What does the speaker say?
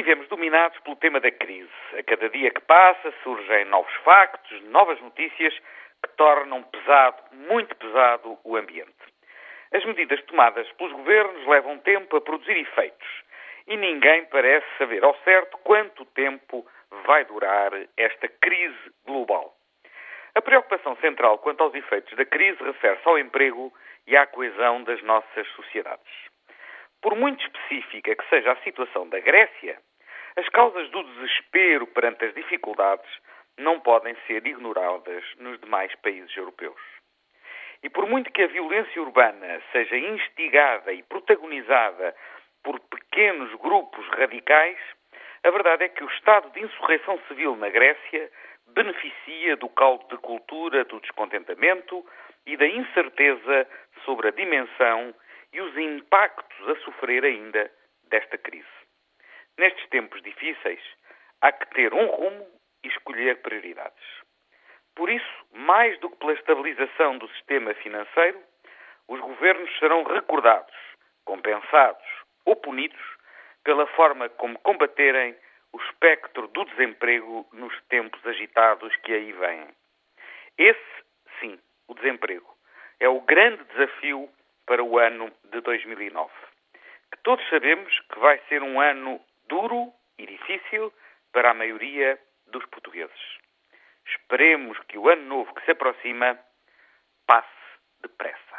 Vivemos dominados pelo tema da crise. A cada dia que passa surgem novos factos, novas notícias que tornam pesado, muito pesado, o ambiente. As medidas tomadas pelos governos levam tempo a produzir efeitos e ninguém parece saber ao certo quanto tempo vai durar esta crise global. A preocupação central quanto aos efeitos da crise refere-se ao emprego e à coesão das nossas sociedades. Por muito específica que seja a situação da Grécia, as causas do desespero perante as dificuldades não podem ser ignoradas nos demais países europeus. E por muito que a violência urbana seja instigada e protagonizada por pequenos grupos radicais, a verdade é que o estado de insurreição civil na Grécia beneficia do caldo de cultura do descontentamento e da incerteza sobre a dimensão e os impactos a sofrer ainda desta crise. Nestes tempos difíceis, há que ter um rumo e escolher prioridades. Por isso, mais do que pela estabilização do sistema financeiro, os governos serão recordados, compensados ou punidos pela forma como combaterem o espectro do desemprego nos tempos agitados que aí vêm. Esse, sim, o desemprego, é o grande desafio para o ano de 2009. Que todos sabemos que vai ser um ano duro e difícil para a maioria dos portugueses. Esperemos que o ano novo que se aproxima passe depressa.